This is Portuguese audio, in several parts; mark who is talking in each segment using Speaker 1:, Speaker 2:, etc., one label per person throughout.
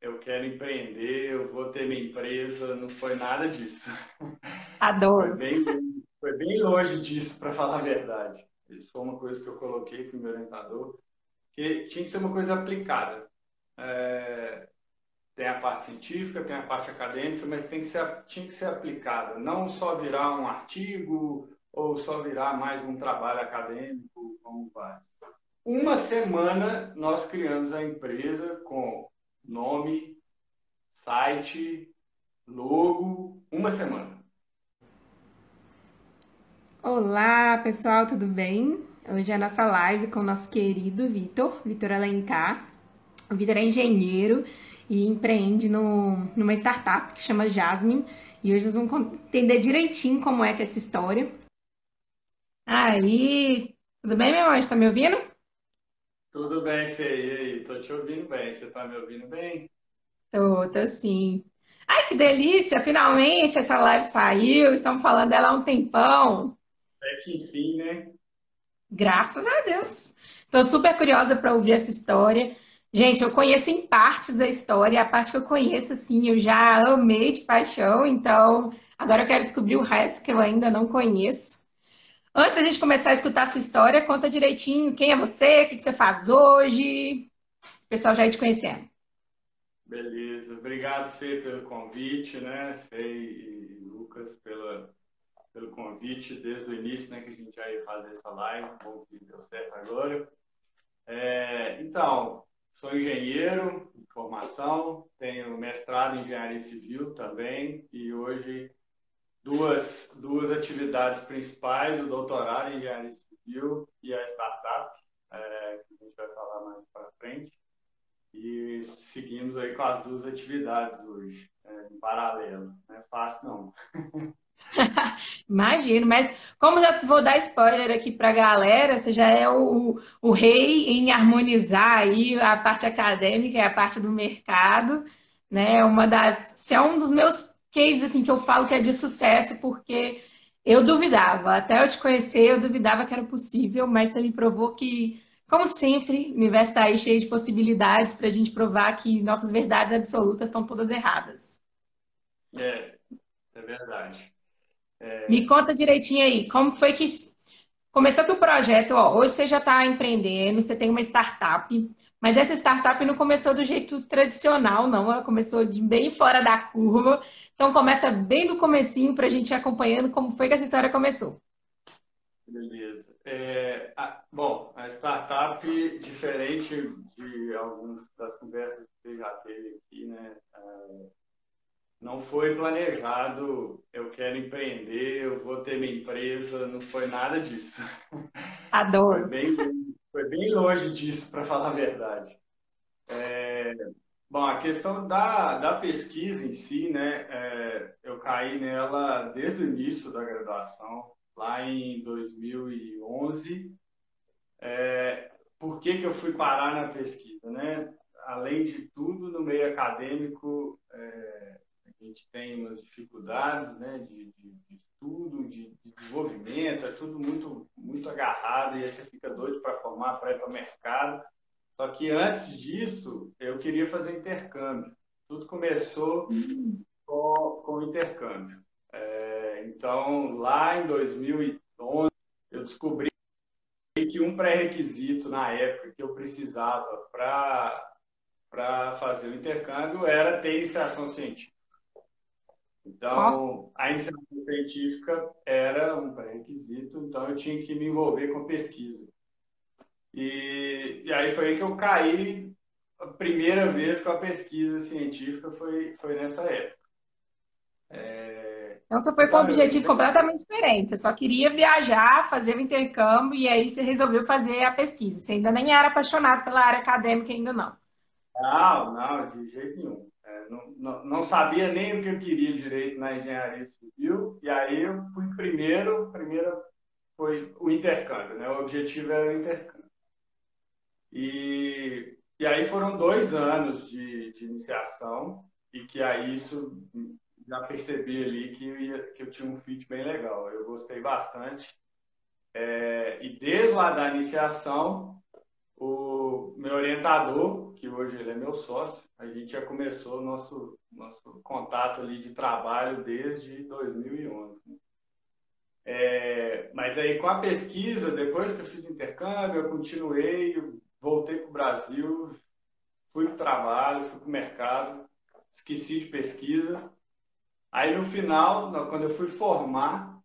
Speaker 1: eu quero empreender, eu vou ter minha empresa, não foi nada disso.
Speaker 2: Adoro.
Speaker 1: Foi bem, foi bem longe disso, para falar a verdade. Isso foi uma coisa que eu coloquei para o meu orientador, que tinha que ser uma coisa aplicada. É, tem a parte científica, tem a parte acadêmica, mas tem que ser, tinha que ser aplicada. Não só virar um artigo ou só virar mais um trabalho acadêmico, como vai. Uma semana nós criamos a empresa com nome, site, logo, uma semana.
Speaker 2: Olá, pessoal, tudo bem? Hoje é a nossa live com o nosso querido Vitor, Vitor Alencar. O Vitor é engenheiro e empreende no, numa startup que chama Jasmine. E hoje nós vamos entender direitinho como é que é essa história. Aí, tudo bem, meu anjo? Tá me ouvindo?
Speaker 1: Tudo bem, Fê. E aí? Tô te ouvindo bem. Você tá me ouvindo bem?
Speaker 2: Tô, tô sim. Ai, que delícia! Finalmente essa live saiu. Estamos falando dela há um tempão.
Speaker 1: É que enfim, né?
Speaker 2: Graças a Deus. Estou super curiosa para ouvir essa história. Gente, eu conheço em partes a história, a parte que eu conheço, assim, eu já amei de paixão, então agora eu quero descobrir o resto que eu ainda não conheço. Antes da gente começar a escutar a sua história, conta direitinho quem é você, o que você faz hoje. O pessoal já ir te conhecendo.
Speaker 1: Beleza. Obrigado, Fê, pelo convite, né? Fê e Lucas, pela, pelo convite desde o início, né? Que a gente já ia fazer essa live. Bom que deu certo agora. É, então, sou engenheiro de formação, tenho mestrado em engenharia civil também e hoje duas, duas atividades principais, o doutorado em engenharia civil e a startup, é, que a gente vai falar mais para frente. E seguimos aí com as duas atividades hoje, é, em paralelo. Não é fácil, não.
Speaker 2: Imagino, mas como já vou dar spoiler aqui para a galera, você já é o, o rei em harmonizar aí a parte acadêmica e a parte do mercado, né? Uma das, você é um dos meus case assim que eu falo que é de sucesso, porque eu duvidava, até eu te conhecer, eu duvidava que era possível, mas você me provou que, como sempre, o universo está aí cheio de possibilidades para a gente provar que nossas verdades absolutas estão todas erradas.
Speaker 1: É, é verdade.
Speaker 2: É... Me conta direitinho aí, como foi que começou que o projeto, ó, hoje você já está empreendendo, você tem uma startup, mas essa startup não começou do jeito tradicional, não. Ela começou de bem fora da curva. Então começa bem do comecinho para a gente ir acompanhando como foi que essa história começou.
Speaker 1: Beleza. É, a, bom, a startup, diferente de algumas das conversas que você já teve aqui, né? É, não foi planejado, eu quero empreender, eu vou ter minha empresa, não foi nada disso.
Speaker 2: Adoro.
Speaker 1: Foi bem, foi bem longe disso, para falar a verdade. É, bom, a questão da, da pesquisa em si, né, é, eu caí nela desde o início da graduação, lá em 2011. É, por que, que eu fui parar na pesquisa? Né? Além de tudo, no meio acadêmico, gente tem umas dificuldades né, de, de, de estudo, de, de, desenvolvimento, é tudo muito, muito agarrado e aí você fica doido para formar, para ir para o mercado. Só que antes disso, eu queria fazer intercâmbio. Tudo começou com, com intercâmbio. É, então, lá em 2011, eu descobri que um pré-requisito na época que eu precisava para fazer o intercâmbio era ter iniciação científica. Então, a iniciação científica era um pré-requisito, então eu tinha que me envolver com pesquisa. E, e aí foi aí que eu caí a primeira vez com a pesquisa científica, foi, foi nessa época.
Speaker 2: É... Então você foi com um objetivo completamente diferente. Você só queria viajar, fazer o intercâmbio e aí você resolveu fazer a pesquisa. Você ainda nem era apaixonado pela área acadêmica, ainda não.
Speaker 1: Não, não, de jeito nenhum não, não, sabia nem o que eu queria direito na engenharia civil, e aí eu fui primeiro, primeiro foi o intercâmbio, né? O objetivo era o intercâmbio. E, e aí foram dois anos de, de iniciação, e que aí isso já percebi ali que eu, ia, que eu tinha um fit bem legal. Eu gostei bastante. É, e desde lá da iniciação, o meu orientador, que hoje ele é meu sócio, A gente já começou o nosso, nosso contato ali de trabalho desde 2011. Né? É, mas aí com a pesquisa, depois que eu fiz intercâmbio, eu continuei, voltei para o Brasil, fui para o trabalho, fui para o mercado, esqueci de pesquisa. Aí no final, quando eu fui formar,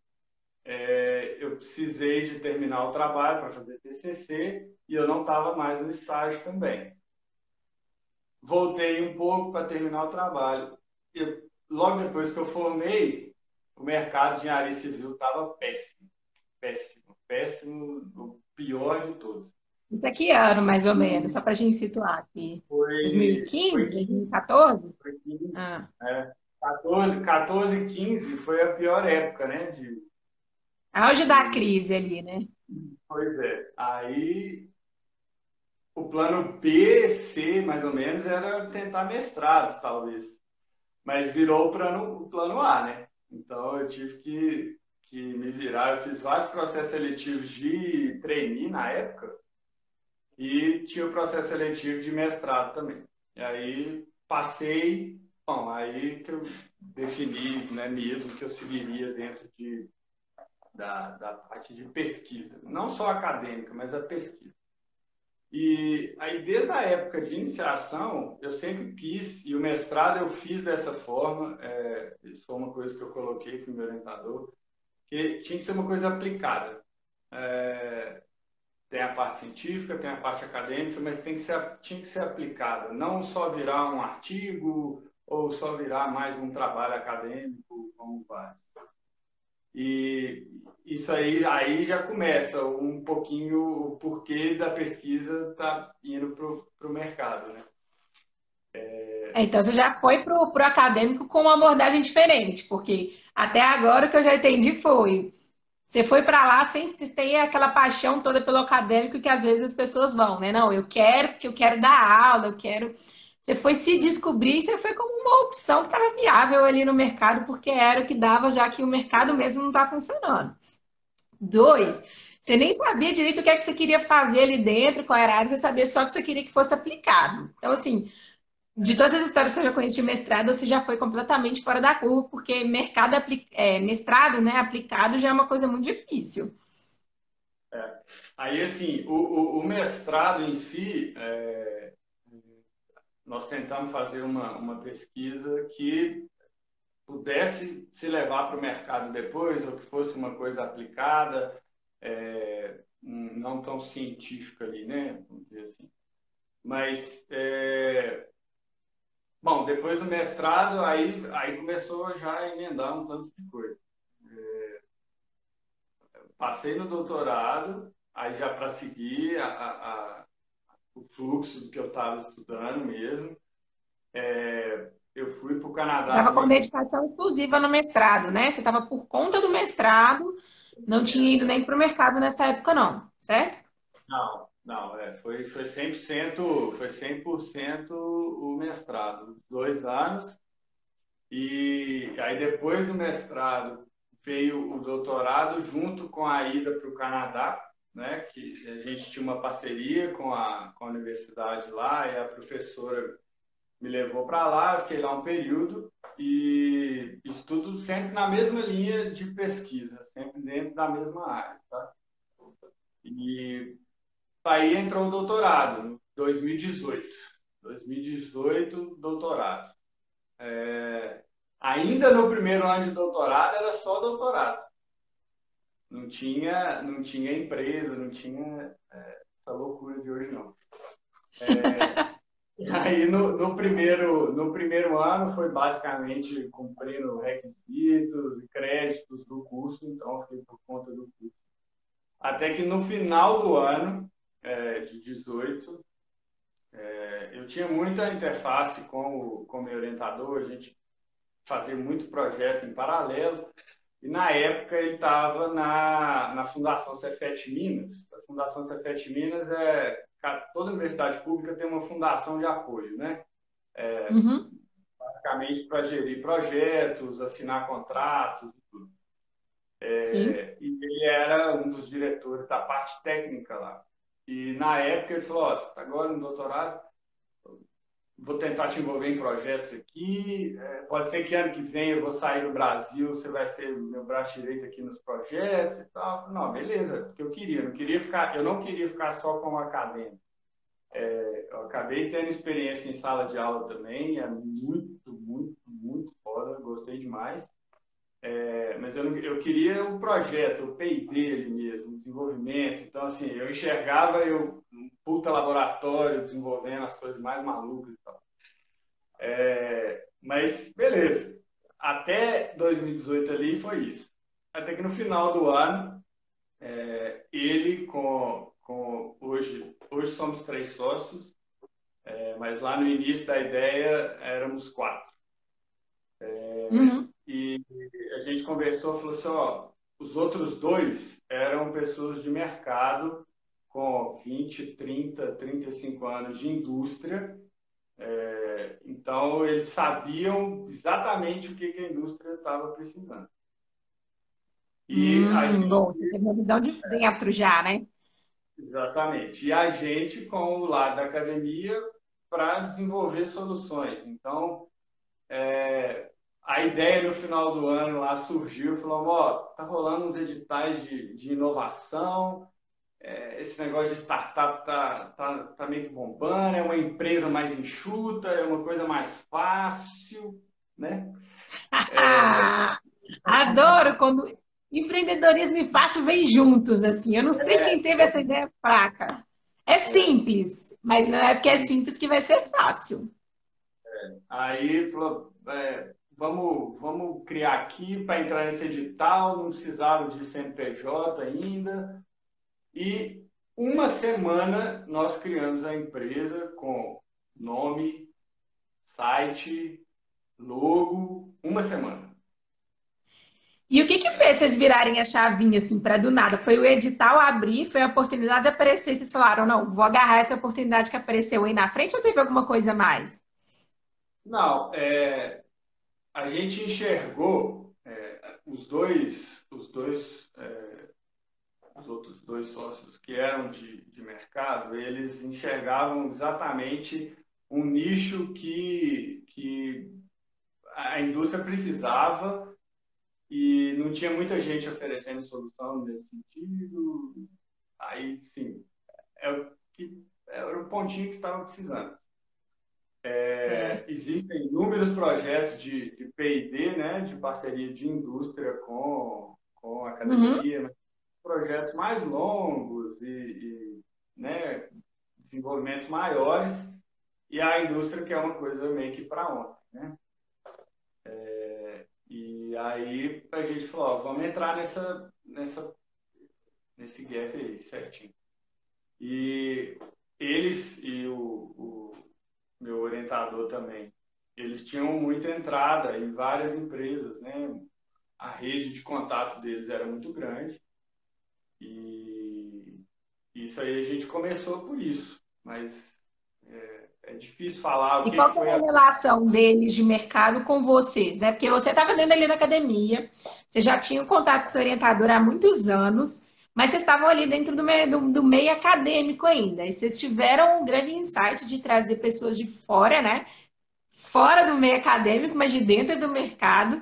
Speaker 1: é, eu precisei de terminar o trabalho para fazer TCC e eu não estava mais no estágio também. Voltei um pouco para terminar o trabalho. E logo depois que eu formei, o mercado de engenharia civil estava péssimo, péssimo, péssimo, o pior de todos.
Speaker 2: Isso aqui é ano, mais ou menos, só para a gente situar aqui. Foi, 2015, foi 2014? Foi 15,
Speaker 1: ah. é, 14, 14 e 15 foi a pior época, né? De...
Speaker 2: Auge da crise ali, né?
Speaker 1: Pois é. Aí o plano B, C, mais ou menos, era tentar mestrado, talvez. Mas virou o plano, o plano A, né? Então eu tive que, que me virar. Eu fiz vários processos seletivos de trainee na época e tinha o processo seletivo de mestrado também. E aí passei, bom, aí que eu defini né, mesmo que eu seguiria dentro de, da, da parte de pesquisa, não só acadêmica, mas a pesquisa. E aí, desde a época de iniciação, eu sempre quis, e o mestrado eu fiz dessa forma, é, isso foi uma coisa que eu coloquei para o meu orientador, que tinha que ser uma coisa aplicada. É, tem a parte científica, tem a parte acadêmica, mas tem que ser, tinha que ser aplicada, não só virar um artigo ou só virar mais um trabalho acadêmico, como vai. E isso aí, aí já começa um pouquinho o porquê da pesquisa tá indo para o mercado, né?
Speaker 2: É... Então, você já foi para o acadêmico com uma abordagem diferente, porque até agora o que eu já entendi foi você foi para lá sem ter aquela paixão toda pelo acadêmico que às vezes as pessoas vão, né? Não, eu quero porque eu quero dar aula, eu quero. Você foi se descobrir, você foi como uma opção que estava viável ali no mercado, porque era o que dava, já que o mercado mesmo não está funcionando. Dois, você nem sabia direito o que é que você queria fazer ali dentro, qual era a área, você sabia só que você queria que fosse aplicado. Então, assim, de todas as histórias que eu já conheci de mestrado, você já foi completamente fora da curva, porque mercado é, mestrado, né, aplicado já é uma coisa muito difícil.
Speaker 1: É. Aí, assim, o, o, o, mestrado em si, é... nós tentamos fazer uma, uma pesquisa que pudesse se levar para o mercado depois, ou que fosse uma coisa aplicada, é... não tão científica ali, né, vamos dizer assim. Mas é, Bom, depois do mestrado, aí, aí começou já a emendar um tanto de coisa. É, passei no doutorado, aí já para seguir a, a, o fluxo do que eu estava estudando mesmo. É, eu fui para o Canadá.
Speaker 2: Estava com dedicação exclusiva no mestrado, né? Você estava por conta do mestrado, não tinha ido nem para o mercado nessa época, não, certo?
Speaker 1: Não, não, é, foi, foi 100%, foi 100% o mestrado, dois anos. E aí depois do mestrado veio o doutorado junto com a ida para o Canadá, né, que a gente tinha uma parceria com a, com a universidade lá e a professora me levou para lá, fiquei lá um período e estudo sempre na mesma linha de pesquisa, sempre dentro da mesma área, tá? E Aí entrou o doutorado, 2018. 2018, doutorado. É, ainda no primeiro ano de doutorado era só doutorado. Não tinha, não tinha empresa, não tinha é, essa loucura de hoje não. É, aí no, no, primeiro, no primeiro ano foi basicamente cumprindo requisitos e créditos do curso, então fiquei por conta do curso. Até que no final do ano é, de 18, é, eu tinha muita interface com o, com o meu orientador, a gente fazia muito projeto em paralelo, e na época ele estava na, na Fundação Cefet Minas. A Fundação Cefet Minas é. Toda universidade pública tem uma fundação de apoio, né? É, uhum. Basicamente para gerir projetos, assinar contratos e tudo. É, e ele era um dos diretores da parte técnica lá. E na época ele falou, ó, oh, agora no doutorado, vou tentar te envolver em projetos aqui. É, pode ser que ano que vem eu vou sair do Brasil, você vai ser meu braço direito aqui nos projetos e tal. Não, beleza, porque eu queria, não queria ficar, eu não queria ficar só como acadêmico. É, eu acabei tendo experiência em sala de aula também, é muito, muito, muito foda, gostei demais. É, mas eu, não, eu queria um projeto, o P&D ali mesmo, o desenvolvimento. Então, assim, eu enxergava eu um puta laboratório desenvolvendo as coisas mais malucas e tal. É, mas, beleza. Até 2018 ali foi isso. Até que no final do ano, é, ele com, com hoje, hoje somos três sócios, é, mas lá no início da ideia éramos quatro. É, uhum. E gente conversou, falou assim, ó, os outros dois eram pessoas de mercado com 20, 30, 35 anos de indústria. É, então, eles sabiam exatamente o que, que a indústria estava precisando.
Speaker 2: E hum, a gente, bom, tem uma visão de dentro já, né?
Speaker 1: Exatamente. E a gente, com o lado da academia, para desenvolver soluções. Então, é, a ideia no final do ano lá surgiu, falou, ó, tá rolando uns editais de, de inovação, é, esse negócio de startup tá, tá, tá meio que bombando, é uma empresa mais enxuta, é uma coisa mais fácil, né?
Speaker 2: É... Adoro quando empreendedorismo e fácil vem juntos, assim. Eu não sei é, quem teve essa ideia fraca. É simples, mas não é porque é simples que vai ser fácil.
Speaker 1: É, aí falou, é, vamos, vamos criar aqui para entrar nesse edital, não precisaram de CNPJ ainda. E uma semana nós criamos a empresa com nome, site, logo, uma semana.
Speaker 2: E o que que fez vocês virarem a chavinha assim para do nada? Foi o edital abrir, foi a oportunidade de aparecer, vocês falaram, não, vou agarrar essa oportunidade que apareceu aí na frente ou teve alguma coisa mais?
Speaker 1: Não, é, a gente enxergou é, os dois, os dois, é, os outros dois sócios que eram de, de mercado, eles enxergavam exatamente um nicho que, que a indústria precisava e não tinha muita gente oferecendo solução nesse sentido. Aí, sim, é o que era o pontinho que estava precisando. É, é. Existem inúmeros projetos de, de P&D, né, de parceria de indústria com, com a academia, uhum. projetos mais longos e, e né, desenvolvimentos maiores, e a indústria que é uma coisa meio que para ontem. Né? É, e aí a gente falou, ó, vamos entrar nessa, nessa, nesse gap aí, certinho. E eles e o, o meu orientador também, eles tinham muita entrada em várias empresas, né? A rede de contato deles era muito grande e isso aí a gente começou por isso, mas é, é difícil falar.
Speaker 2: O e que qual foi a relação deles de mercado com vocês, né? Porque você estava dentro ali na academia, você já tinha um contato com seu orientador há muitos anos. Mas vocês estavam ali dentro do meio, do, do meio acadêmico ainda. E vocês tiveram um grande insight de trazer pessoas de fora, né? Fora do meio acadêmico, mas de dentro do mercado,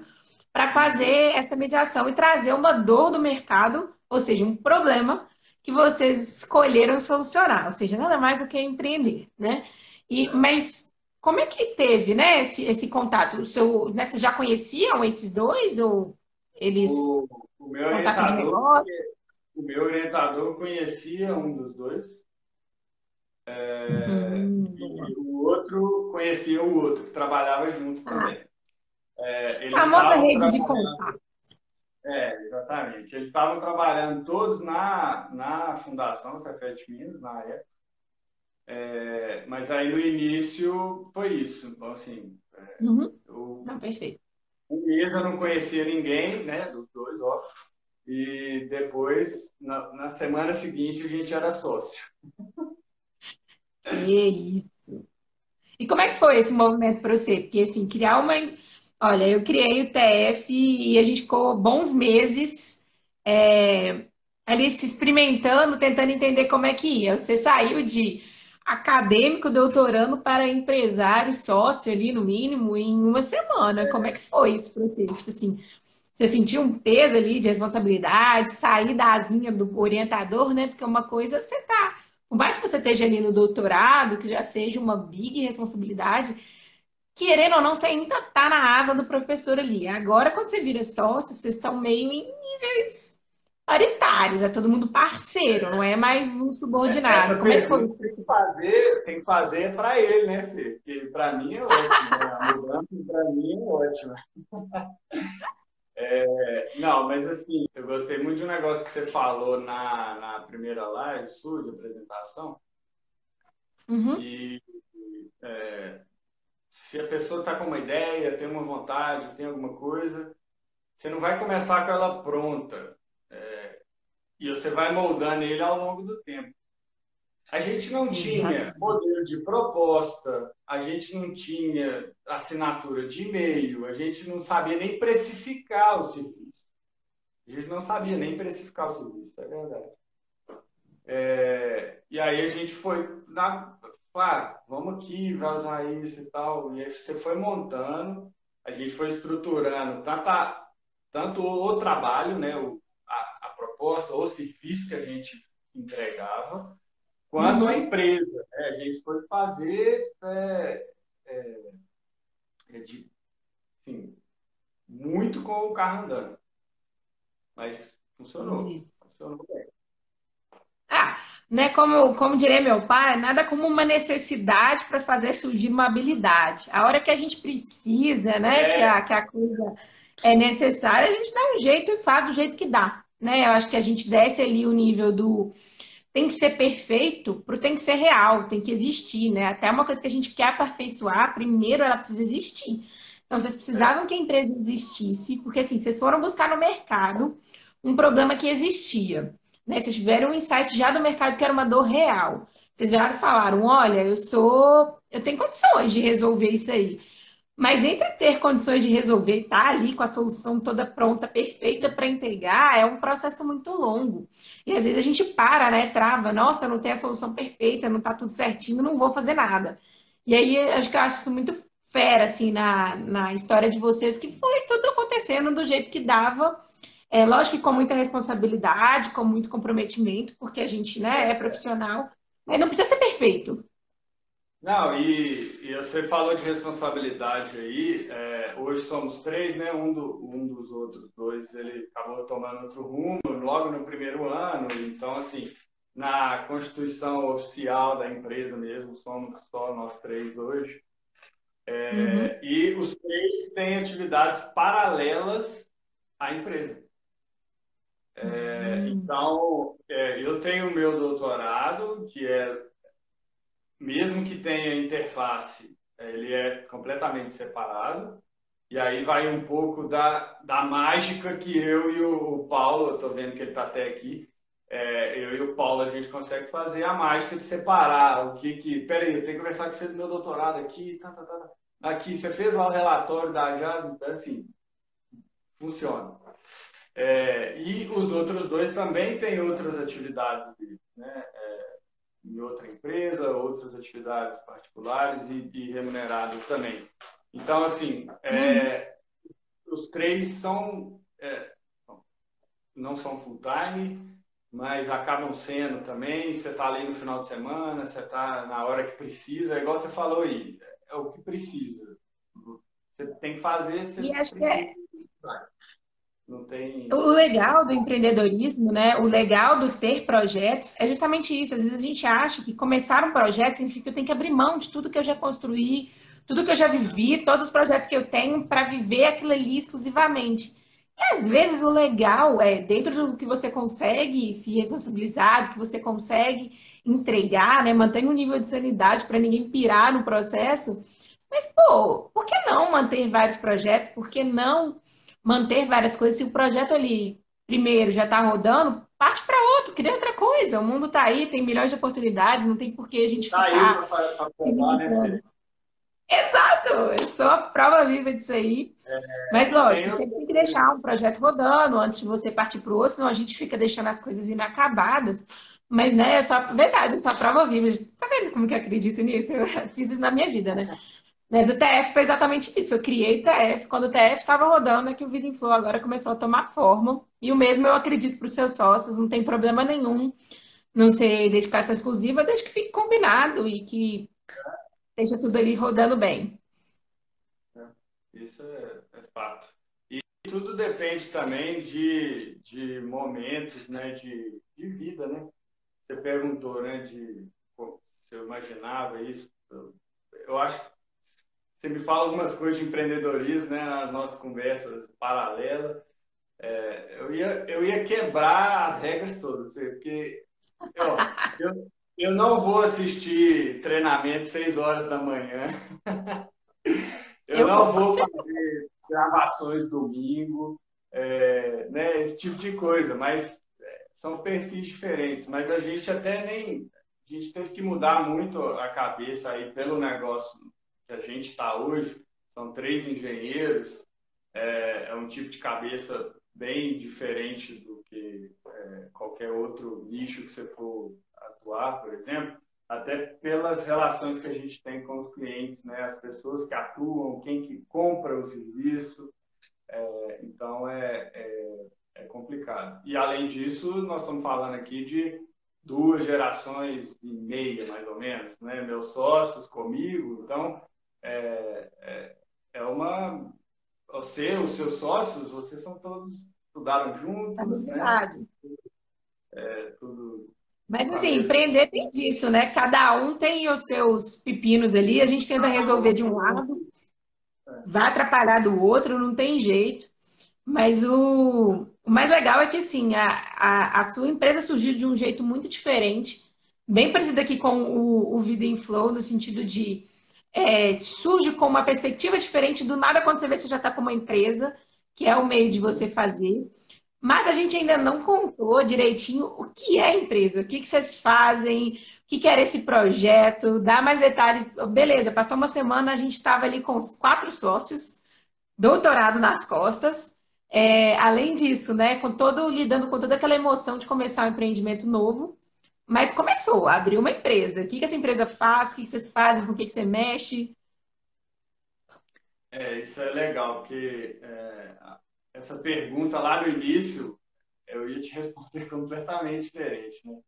Speaker 2: para fazer essa mediação e trazer uma dor do mercado, ou seja, um problema que vocês escolheram solucionar, ou seja, nada mais do que empreender, né? E, mas como é que teve, né, esse, esse contato? O seu, né, vocês já conheciam esses dois ou eles
Speaker 1: o, o meu contato de negócio? O meu orientador conhecia um dos dois. É, uhum. E o outro conhecia o outro, que trabalhava junto ah. também.
Speaker 2: É, a moda rede de contato.
Speaker 1: É, exatamente. Eles estavam trabalhando todos na, na Fundação Cefet Minas, na época. É, mas aí no início foi isso. Então, assim.
Speaker 2: É, uhum. eu, não, perfeito.
Speaker 1: Um mês eu não conhecia ninguém, né? Dos dois, óbvio. E depois, na, na semana seguinte, a gente era sócio.
Speaker 2: Que isso! E como é que foi esse movimento para você? Porque, assim, criar uma. Olha, eu criei o TF e a gente ficou bons meses é, ali se experimentando, tentando entender como é que ia. Você saiu de acadêmico doutorando para empresário, sócio ali no mínimo, em uma semana. Como é que foi esse processo? Tipo assim, você sentiu um peso ali de responsabilidade, sair da asinha do orientador, né? Porque uma coisa você tá, por mais que você esteja ali no doutorado, que já seja uma big responsabilidade, querendo ou não, você ainda tá na asa do professor ali. Agora, quando você vira sócio, vocês estão meio em níveis paritários, é todo mundo parceiro, não é mais um subordinado.
Speaker 1: Essa Como é que foi isso? Tem que fazer, tem que fazer para ele, né, Fê? Porque para mim é ótimo, né? A mudança para mim é ótima. É, não, mas assim, eu gostei muito de um negócio que você falou na, na primeira live sua de apresentação. Uhum. E é, se a pessoa está com uma ideia, tem uma vontade, tem alguma coisa, você não vai começar com ela pronta. É, e você vai moldando ele ao longo do tempo. A gente não tinha modelo de proposta, a gente não tinha assinatura de e-mail, a gente não sabia nem precificar o serviço. A gente não sabia nem precificar o serviço, é verdade. É, e aí a gente foi na, claro, vamos aqui, vai usar isso e tal. E aí você foi montando, a gente foi estruturando tanto, a, tanto o trabalho, né, o, a, a, proposta, o serviço que a gente entregava, quanto uhum. a empresa. Né? A gente foi fazer é, é, é de, assim, muito com o carro andando. Mas funcionou. Funcionou bem
Speaker 2: né, como, como diria meu pai, nada como uma necessidade para fazer surgir uma habilidade. A hora que a gente precisa, né, é. que, a, que a coisa é necessária, a gente dá um jeito e faz do jeito que dá. Né? Eu acho que a gente desce ali o nível do tem que ser perfeito para tem que ser real, tem que existir, né? Até uma coisa que a gente quer aperfeiçoar, primeiro ela precisa existir. Então, vocês precisavam que a empresa existisse, porque assim, vocês foram buscar no mercado um problema que existia. Né? Vocês tiveram um insight já do mercado que era uma dor real. Vocês vieram e falaram: olha, eu sou. Eu tenho condições de resolver isso aí. Mas entre ter condições de resolver e estar tá ali com a solução toda pronta, perfeita para entregar, é um processo muito longo. E às vezes a gente para, né? Trava, nossa, não tem a solução perfeita, não está tudo certinho, não vou fazer nada. E aí acho que eu acho isso muito fera, assim, na, na história de vocês, que foi tudo acontecendo do jeito que dava é, lógico que com muita responsabilidade, com muito comprometimento, porque a gente né, é profissional, mas não precisa ser perfeito.
Speaker 1: Não, e, e você falou de responsabilidade aí. É, hoje somos três, né? Um, do, um dos outros dois ele acabou tomando outro rumo logo no primeiro ano. Então, assim, na constituição oficial da empresa mesmo, somos só nós três hoje. É, uhum. E os três têm atividades paralelas à empresa. É, hum. Então, é, eu tenho o meu doutorado, que é, mesmo que tenha interface, é, ele é completamente separado. E aí vai um pouco da, da mágica que eu e o Paulo, eu estou vendo que ele está até aqui, é, eu e o Paulo a gente consegue fazer a mágica de separar o que que. Peraí, eu tenho que conversar com você do meu doutorado aqui, tá, tá, tá, tá. Aqui, você fez lá o relatório da JAS, assim, funciona. É, e os outros dois também têm outras atividades né? Em outra empresa, outras atividades particulares e, e remuneradas também. Então, assim, é, os três são é, não são full time, mas acabam sendo também. Você está ali no final de semana, você está na hora que precisa, é igual você falou aí, é o que precisa. Você tem que fazer.
Speaker 2: E acho que é, tem... O legal do empreendedorismo, né? O legal do ter projetos é justamente isso. Às vezes a gente acha que começar um projeto significa que eu tenho que abrir mão de tudo que eu já construí, tudo que eu já vivi, todos os projetos que eu tenho para viver aquilo ali exclusivamente. E às vezes o legal é, dentro do que você consegue se responsabilizar, do que você consegue entregar, né? Mantenha um nível de sanidade para ninguém pirar no processo. Mas, pô, por que não manter vários projetos? Por que não manter várias coisas. Se o projeto ali, primeiro, já está rodando, parte para outro, cria outra coisa. O mundo está aí, tem milhões de oportunidades, não tem por que a gente tá ficar. Aí pra, pra né? Exato, eu sou a prova viva disso aí. É, Mas, lógico, você tem que deixar um projeto rodando antes de você partir para o outro, senão a gente fica deixando as coisas inacabadas. Mas, né, é só verdade, é só prova viva. Tá vendo como que eu acredito nisso? Eu fiz isso na minha vida, né? Mas o TF foi exatamente isso. Eu criei TF. Quando o TF estava rodando, é que o Vida em Flow agora começou a tomar forma. E o mesmo eu acredito para os seus sócios, não tem problema nenhum não ser dedicação exclusiva, desde que fique combinado e que esteja tudo ali rodando bem.
Speaker 1: É, isso é, é fato. E tudo depende também de, de momentos né, de, de vida, né? Você perguntou, né, de se eu imaginava isso. Eu acho que você me fala algumas coisas de empreendedorismo, né, nas nossas conversas paralelas. É, eu, ia, eu ia quebrar as regras todas, porque eu, eu, eu não vou assistir treinamento seis horas da manhã. Eu, eu não vou fazer gravações domingo, é, né, esse tipo de coisa, mas é, são perfis diferentes. Mas a gente até nem. A gente teve que mudar muito a cabeça aí pelo negócio que a gente está hoje. São três engenheiros, é, é um tipo de cabeça bem diferente do que é, qualquer outro nicho que você for atuar, por exemplo, até pelas relações que a gente tem com os clientes, né? As pessoas que atuam, quem que compra o serviço. É, então, é, é, é, complicado. E, além disso, nós estamos falando aqui de duas gerações e meia, mais ou menos, né? Meus sócios comigo. Então, é, é, é uma você, os seus sócios, vocês são todos estudaram juntos, é verdade. né? É, tudo.
Speaker 2: Mas assim, empreender tem disso, né? Cada um tem os seus pepinos ali, a gente tenta resolver de um lado, vai atrapalhar do outro, não tem jeito. Mas o, o mais legal é que assim, a, a, a, sua empresa surgiu de um jeito muito diferente, bem parecido aqui com o, o Vida em Flow, no sentido de é, surge com uma perspectiva diferente, do nada quando você vê você já está com uma empresa, que é o meio de você fazer. Mas a gente ainda não contou direitinho o que é empresa, o que, que vocês fazem, o que, que era esse projeto, dá mais detalhes. Beleza, passou uma semana, a gente estava ali com os quatro sócios, doutorado nas costas. É, além disso, né, com todo lidando com toda aquela emoção de começar um empreendimento novo, mas começou, abriu uma empresa. O que, que essa empresa faz? O que, que vocês fazem? Com o que, que você mexe?
Speaker 1: É, isso é legal, porque é, essa pergunta lá no início, eu ia te responder completamente diferente, né?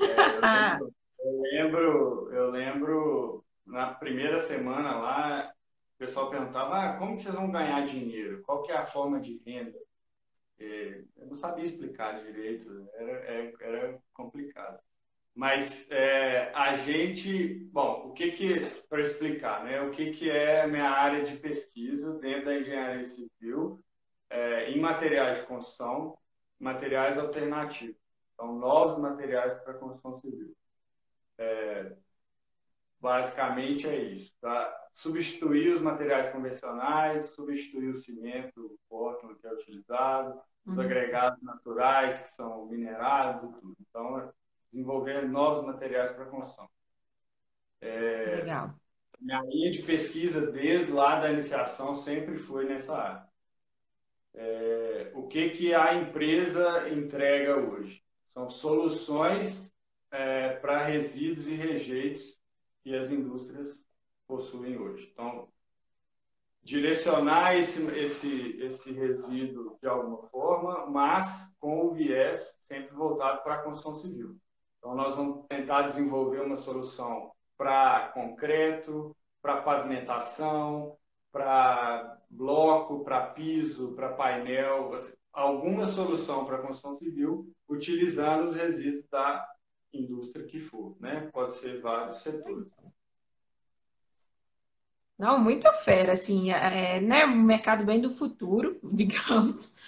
Speaker 1: É, eu, lembro, eu, lembro, eu lembro, na primeira semana lá, o pessoal perguntava, ah, como vocês vão ganhar dinheiro? Qual que é a forma de renda? É, eu não sabia explicar direito, era, era, era complicado. Mas é, a gente, bom, o que que, para explicar, né? O que que é a minha área de pesquisa dentro da engenharia civil é, em materiais de construção, materiais alternativos. Então, novos materiais para construção civil. É, basicamente é isso, tá? Substituir os materiais convencionais, substituir o cimento, o Portland que é utilizado, os uhum. agregados naturais que são minerados e tudo. Então, desenvolver novos materiais para construção.
Speaker 2: É, Legal.
Speaker 1: Minha linha de pesquisa desde lá da iniciação sempre foi nessa área. É, o que, que a empresa entrega hoje? São soluções é, para resíduos e rejeitos que as indústrias possuem hoje. Então, direcionar esse, esse, esse resíduo de alguma forma, mas com o viés sempre voltado para a construção civil. Então, nós vamos tentar desenvolver uma solução para concreto, para pavimentação, para bloco, para piso, para painel, alguma solução para construção civil, utilizando os resíduos da indústria que for, né? Pode ser vários setores.
Speaker 2: Não, muito fera, assim, é, né, um mercado bem do futuro, digamos,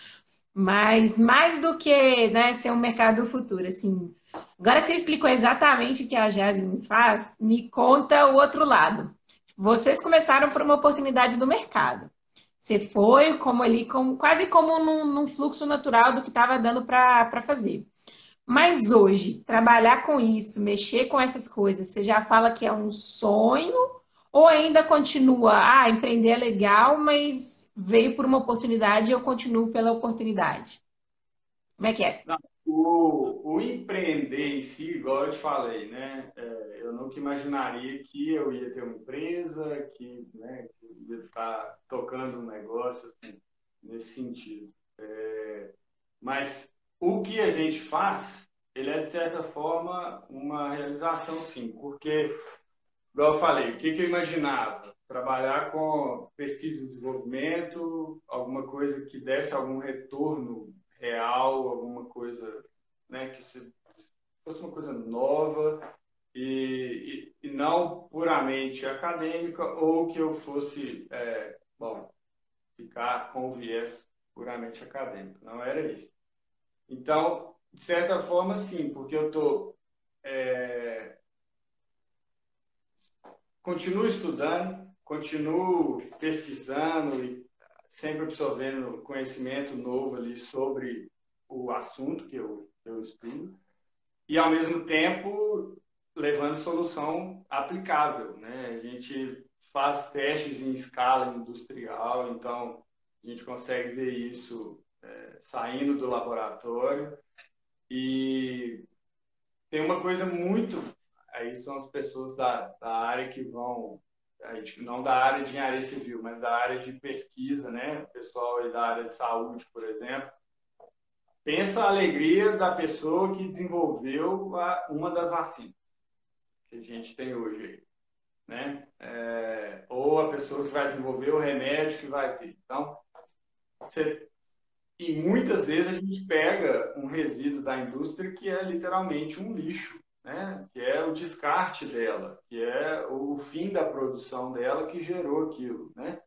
Speaker 2: mas mais do que, né, ser um mercado do futuro, assim, Agora que você explicou exatamente o que a Jasmine faz, me conta o outro lado. Vocês começaram por uma oportunidade do mercado. Você foi como ali, como, quase como num, num fluxo natural do que estava dando para fazer. Mas hoje, trabalhar com isso, mexer com essas coisas, você já fala que é um sonho ou ainda continua, ah, empreender é legal, mas veio por uma oportunidade e eu continuo pela oportunidade? Como é que é?
Speaker 1: Não, o, o, empreender em si, igual eu te falei, né? É, eu nunca imaginaria que eu ia ter uma empresa, que, né, que ia estar tocando um negócio assim, nesse sentido. É, mas o que a gente faz, ele é de certa forma uma realização, sim, porque, igual eu falei, o que, que eu imaginava? Trabalhar com pesquisa e desenvolvimento, alguma coisa que desse algum retorno real, alguma coisa né, que fosse uma coisa nova e, e, e não puramente acadêmica ou que eu fosse, é, bom, ficar com o viés puramente acadêmico. Não era isso. Então, de certa forma, sim, porque eu estou. É, continuo estudando, continuo pesquisando e sempre absorvendo conhecimento novo ali sobre o assunto que eu, eu estudo, e ao mesmo tempo levando solução aplicável. Né? A gente faz testes em escala industrial, então a gente consegue ver isso é, saindo do laboratório. E tem uma coisa muito. Aí são as pessoas da, da área que vão não da área de engenharia civil, mas da área de pesquisa, né? O pessoal da área de saúde, por exemplo. Pensa a alegria da pessoa que desenvolveu uma das vacinas que a gente tem hoje, né? É, ou a pessoa que vai desenvolver o remédio que vai ter. Então, você, e muitas vezes a gente pega um resíduo da indústria que é literalmente um lixo né? Que é o descarte dela, que é o fim da produção dela que gerou aquilo. Né?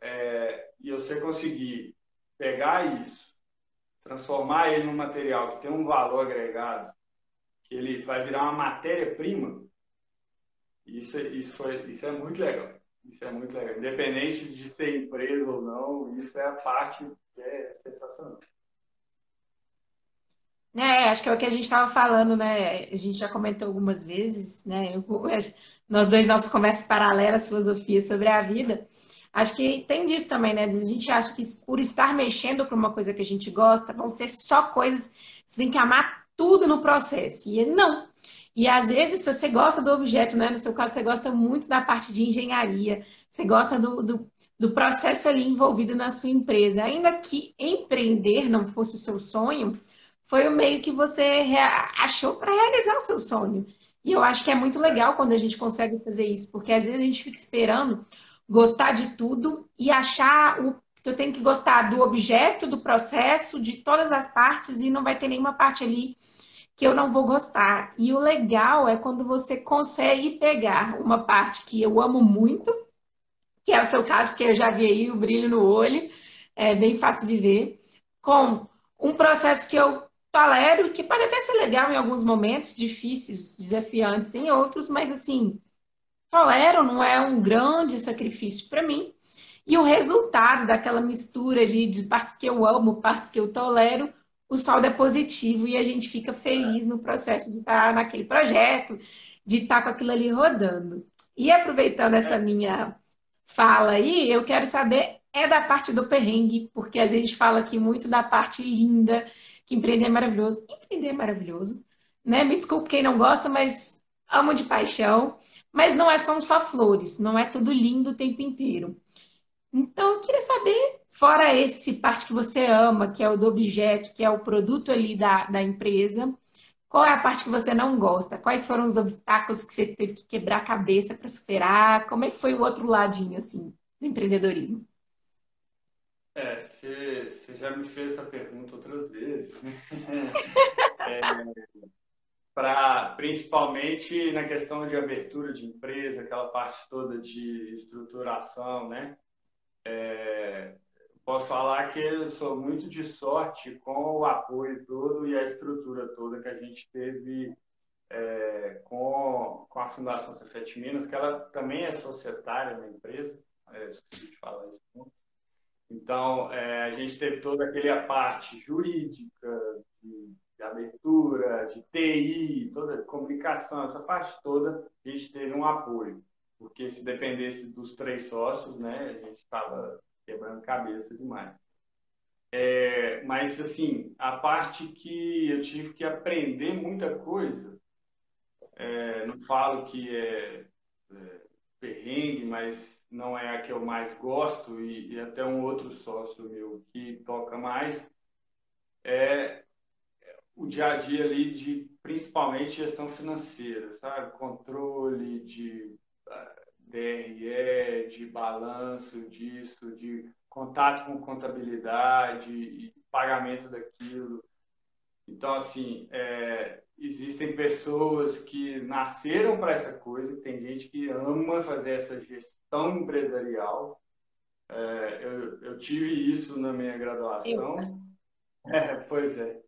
Speaker 1: É, e você conseguir pegar isso, transformar ele num material que tem um valor agregado, que ele vai virar uma matéria-prima, isso, isso, foi, isso é muito legal. Isso é muito legal. Independente de ser empresa ou não, isso é a parte que é sensacional.
Speaker 2: É, acho que é o que a gente estava falando, né? A gente já comentou algumas vezes, né? Eu, nós dois, nossas conversas paralelas, filosofia sobre a vida. Acho que tem disso também, né? Às vezes a gente acha que por estar mexendo para uma coisa que a gente gosta, vão ser só coisas, você tem que amar tudo no processo. E não. E às vezes, se você gosta do objeto, né? No seu caso, você gosta muito da parte de engenharia, você gosta do, do, do processo ali envolvido na sua empresa. Ainda que empreender não fosse o seu sonho, foi o meio que você achou para realizar o seu sonho. E eu acho que é muito legal quando a gente consegue fazer isso, porque às vezes a gente fica esperando gostar de tudo e achar o que eu tenho que gostar do objeto, do processo, de todas as partes e não vai ter nenhuma parte ali que eu não vou gostar. E o legal é quando você consegue pegar uma parte que eu amo muito, que é o seu caso, porque eu já vi aí o brilho no olho, é bem fácil de ver, com um processo que eu tolero, que pode até ser legal em alguns momentos, difíceis, desafiantes em outros, mas assim, tolero, não é um grande sacrifício para mim. E o resultado daquela mistura ali de partes que eu amo, partes que eu tolero, o saldo é positivo e a gente fica feliz no processo de estar naquele projeto, de estar com aquilo ali rodando. E aproveitando essa minha fala aí, eu quero saber é da parte do perrengue, porque a gente fala aqui muito da parte linda, que empreender é maravilhoso. Empreender é maravilhoso, né? Me desculpe quem não gosta, mas amo de paixão. Mas não é só, só flores, não é tudo lindo o tempo inteiro. Então, eu queria saber, fora esse parte que você ama, que é o do objeto, que é o produto ali da, da empresa, qual é a parte que você não gosta? Quais foram os obstáculos que você teve que quebrar a cabeça para superar? Como é que foi o outro ladinho, assim, do empreendedorismo?
Speaker 1: É, você, já me fez essa pergunta outras vezes, né? é, pra, principalmente na questão de abertura de empresa, aquela parte toda de estruturação, né? É, posso falar que eu sou muito de sorte com o apoio todo e a estrutura toda que a gente teve é, com, com a Fundação Cefet Minas, que ela também é societária na empresa, é, esqueci de falar isso. Então, é, a gente teve toda aquela parte jurídica, de, de, abertura, de TI, toda comunicação, essa parte toda, a gente teve um apoio. Porque se dependesse dos três sócios, né, a gente estava quebrando cabeça demais. É, mas assim, a parte que eu tive que aprender muita coisa, é, não falo que é, é, perrengue, mas não é a que eu mais gosto, e, e até um outro sócio meu que toca mais, é o dia a dia ali de principalmente gestão financeira, sabe? Controle de ah, DRE, de balanço disso, de contato com contabilidade e pagamento daquilo. Então, assim, é, existem pessoas que nasceram para essa coisa, tem gente que ama fazer essa gestão empresarial. É, eu, eu, tive isso na minha graduação. É, pois é.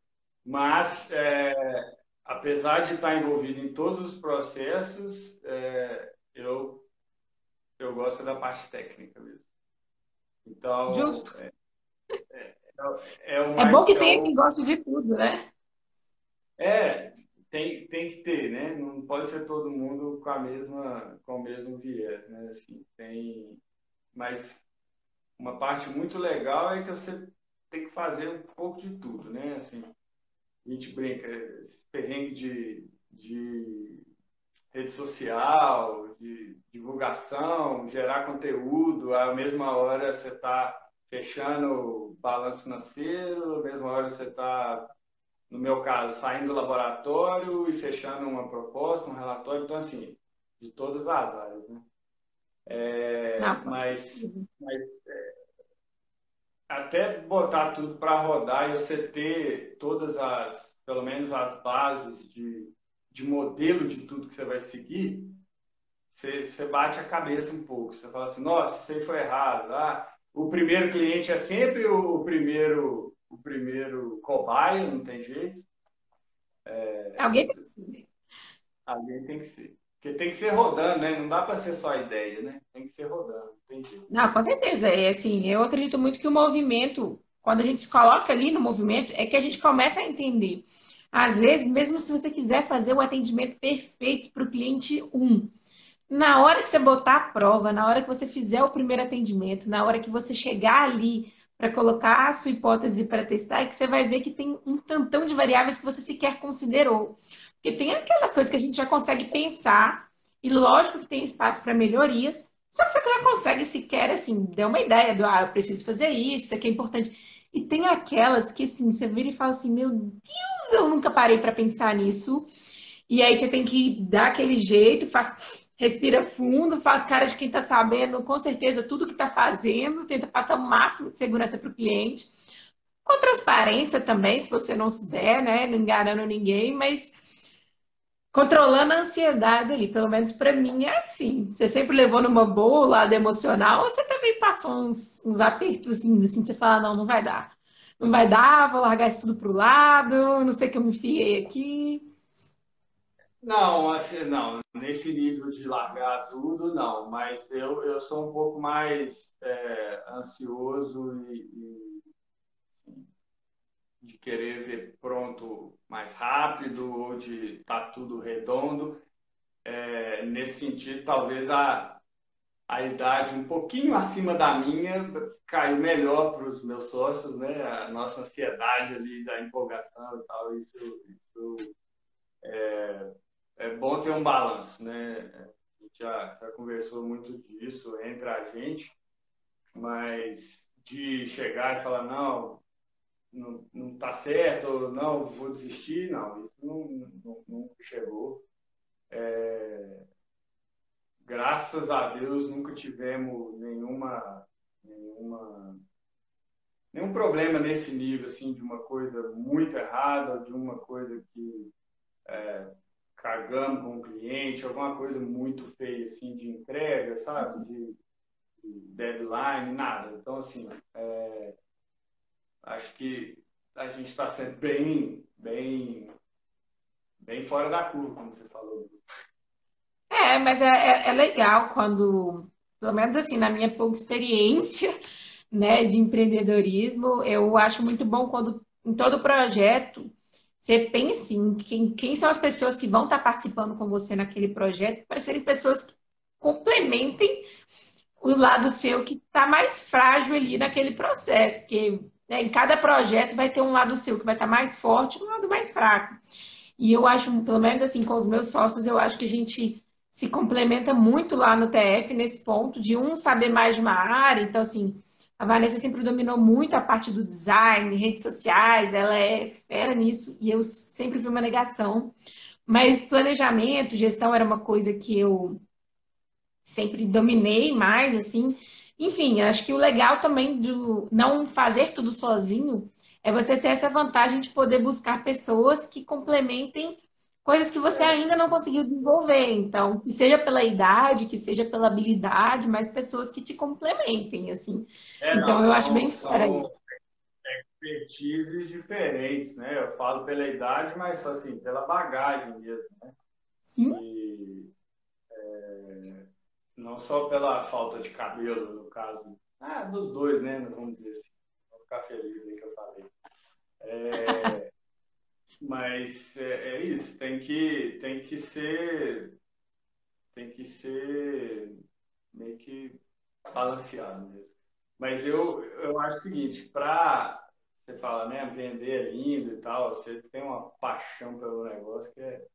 Speaker 1: Mas, é, apesar de estar envolvido em todos os processos, é, eu, eu gosto da parte técnica mesmo. Então,
Speaker 2: Justo.
Speaker 1: É, é,
Speaker 2: é, é bom que tenha quem goste de tudo, né?
Speaker 1: É, tem, tem que ter, né? Não pode ser todo mundo com a mesma, com o mesmo viés, né? Assim, tem, mas uma parte muito legal é que você tem que fazer um pouco de tudo, né? Assim, a gente brinca, esse perrengue de, de rede social, de divulgação, gerar conteúdo, à mesma hora você está fechando o balanço financeiro, à mesma hora você está, no meu caso, saindo do laboratório e fechando uma proposta, um relatório, então assim, de todas as áreas, né? É, Não, mas, mas é, até botar tudo para rodar e você ter todas as, pelo menos as bases de de modelo de tudo que você vai seguir, você, você bate a cabeça um pouco. Você fala assim, nossa, isso aí foi errado. Ah, o primeiro cliente é sempre o primeiro, o primeiro cobaia, não tem jeito.
Speaker 2: É, Alguém tem que ser.
Speaker 1: Alguém tem que ser. Porque tem que ser rodando, né? Não dá para ser só a ideia, né? Tem que ser rodando, não tem jeito.
Speaker 2: Não, com certeza. É assim, eu acredito muito que o movimento, quando a gente se coloca ali no movimento, é que a gente começa a entender às vezes, mesmo se você quiser fazer o atendimento perfeito para o cliente 1, na hora que você botar a prova, na hora que você fizer o primeiro atendimento, na hora que você chegar ali para colocar a sua hipótese para testar, é que você vai ver que tem um tantão de variáveis que você sequer considerou. Porque tem aquelas coisas que a gente já consegue pensar, e lógico que tem espaço para melhorias, só que você já consegue sequer, assim, dar uma ideia do, ah, eu preciso fazer isso, isso aqui é importante. E tem aquelas que, assim, você vira e fala assim, meu Deus, eu nunca parei para pensar nisso. E aí você tem que dar aquele jeito, faz, respira fundo, faz cara de quem está sabendo com certeza tudo que está fazendo, tenta passar o máximo de segurança para o cliente. Com transparência também, se você não souber, né? Não enganando ninguém, mas controlando a ansiedade ali. Pelo menos para mim é assim. Você sempre levou numa boa o lado emocional, ou você também passou uns, uns apertos assim, assim, você fala, não, não vai dar. Não vai dar, vou largar isso tudo pro lado, não sei que eu me enfiei aqui.
Speaker 1: Não, assim, não, nesse nível de largar tudo, não, mas eu, eu sou um pouco mais é, ansioso e, e de querer ver pronto mais rápido ou de estar tá tudo redondo. É, nesse sentido, talvez a, a idade um pouquinho acima da minha caiu melhor para os meus sócios, né? A nossa ansiedade ali da empolgação e tal, isso, isso é, é bom ter um balanço, né? A gente já, já conversou muito disso entre a gente, mas de chegar e falar, não, não, não tá certo, não, vou desistir, não, isso não, não, não chegou. É, graças a Deus nunca tivemos nenhuma, nenhuma, nenhum problema nesse nível, assim, de uma coisa muito errada, de uma coisa que é, cagamos com o cliente, alguma coisa muito feia, assim, de entrega, sabe, de, de deadline, nada. Então, assim, é, acho que a gente está sendo bem, bem, bem fora da curva, como você falou.
Speaker 2: É, mas é, é, é legal quando, pelo menos assim, na minha pouca experiência, né, de empreendedorismo, eu acho muito bom quando em todo projeto você pense em quem, quem são as pessoas que vão estar participando com você naquele projeto, para serem pessoas que complementem o lado seu que está mais frágil ali naquele processo, porque né, em cada projeto vai ter um lado seu que vai estar mais forte e um lado mais fraco. E eu acho, pelo menos assim, com os meus sócios, eu acho que a gente se complementa muito lá no TF nesse ponto de um saber mais de uma área. Então, assim, a Vanessa sempre dominou muito a parte do design, redes sociais, ela é fera nisso e eu sempre vi uma negação. Mas planejamento, gestão era uma coisa que eu sempre dominei mais, assim. Enfim, acho que o legal também de não fazer tudo sozinho é você ter essa vantagem de poder buscar pessoas que complementem coisas que você ainda não conseguiu desenvolver. Então, que seja pela idade, que seja pela habilidade, mas pessoas que te complementem, assim. É, então, não, eu acho bem fera isso.
Speaker 1: Expertises diferentes, né? Eu falo pela idade, mas só assim, pela bagagem mesmo, né?
Speaker 2: Sim.
Speaker 1: E, é, não só pela falta de cabelo, no caso. Ah, dos dois, né? Vamos dizer assim. Vou ficar feliz aí que eu falei. É, mas é, é, isso, tem que, tem que ser tem que ser meio que balanceado mesmo. Mas eu, eu acho o seguinte, para você fala, né, vender é lindo e tal, você tem uma paixão pelo negócio que é,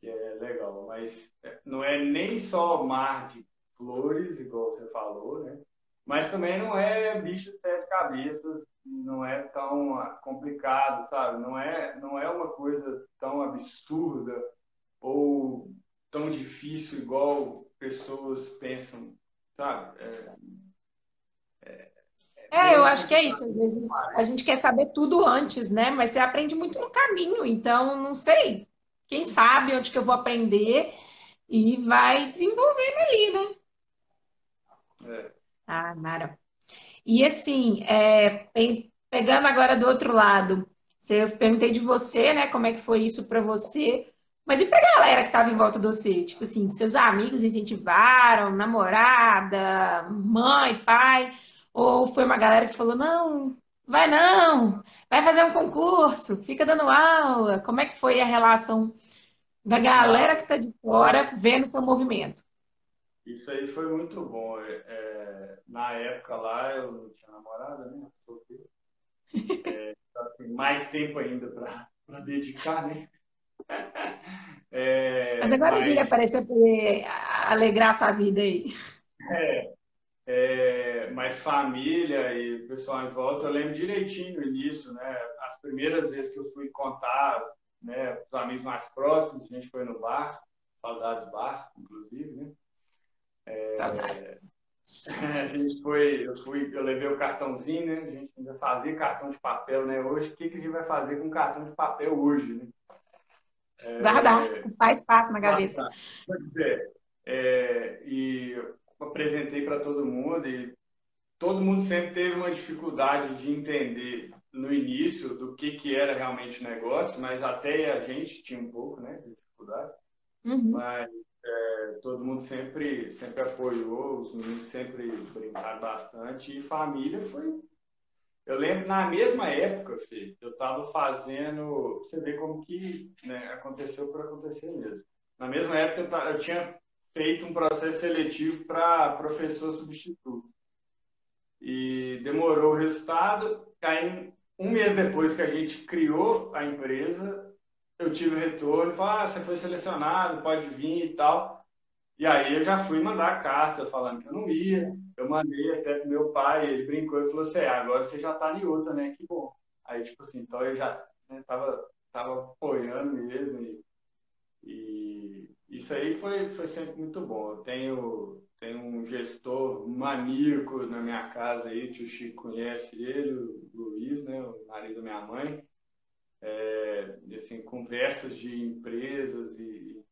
Speaker 1: que é legal, mas é, não é nem só mar de flores, igual você falou, né? Mas também não é bicho de sete cabeças não é tão ah, complicado, sabe? Não é, não é uma coisa tão absurda ou tão difícil igual pessoas pensam, sabe? É,
Speaker 2: é, é, é eu acho que é isso. Às vezes a gente quer saber tudo antes, né? Mas você aprende muito no caminho, então não sei. Quem sabe onde que eu vou aprender e vai desenvolvendo ali, né? É. Ah, Mara. E assim, é, pegando agora do outro lado, eu perguntei de você, né? Como é que foi isso para você? Mas e pra galera que estava em volta de você? Tipo assim, seus amigos incentivaram, namorada, mãe, pai? Ou foi uma galera que falou, não, vai não, vai fazer um concurso, fica dando aula. Como é que foi a relação da galera que está de fora vendo seu movimento?
Speaker 1: Isso aí foi muito bom. É, é, na época lá eu não tinha namorada, né? Solteiro. É, então, assim, mais tempo ainda para dedicar, né?
Speaker 2: É, mas agora mas... o Gíria apareceu para alegrar sua vida aí.
Speaker 1: É, é, mas família e o pessoal em volta, eu lembro direitinho no início, né? As primeiras vezes que eu fui contar, né, os amigos mais próximos, a gente foi no bar, saudades bar, inclusive, né? É, Saudades. A gente foi, eu fui, eu levei o cartãozinho, né? A gente ainda fazia cartão de papel, né? Hoje, o que, que a gente vai fazer com cartão de papel hoje, né?
Speaker 2: É, Guardar, faz espaço na gaveta.
Speaker 1: Pois é, é, e eu apresentei para todo mundo e todo mundo sempre teve uma dificuldade de entender no início do que, que era realmente negócio, mas até a gente tinha um pouco, né, de dificuldade. Uhum. Mas é, todo mundo sempre, sempre apoiou, os meninos sempre brincaram bastante e família foi. Eu lembro na mesma época, Fê, eu estava fazendo. Você vê como que né, aconteceu por acontecer mesmo. Na mesma época eu, tava, eu tinha feito um processo seletivo para professor substituto. E demorou o resultado. Aí, um mês depois que a gente criou a empresa, eu tive retorno, falou, ah, você foi selecionado, pode vir e tal. E aí eu já fui mandar carta falando que eu não ia. Eu mandei até pro meu pai, ele brincou e falou assim, ah, agora você já tá em outra, né? Que bom. Aí, tipo assim, então eu já né, tava, tava apoiando mesmo. E, e, isso aí foi, foi sempre muito bom. Eu tenho, tenho um gestor maníaco na minha casa aí, o tio Chico conhece ele, o Luiz, né? O marido da minha mãe é, assim, conversas de empresas e,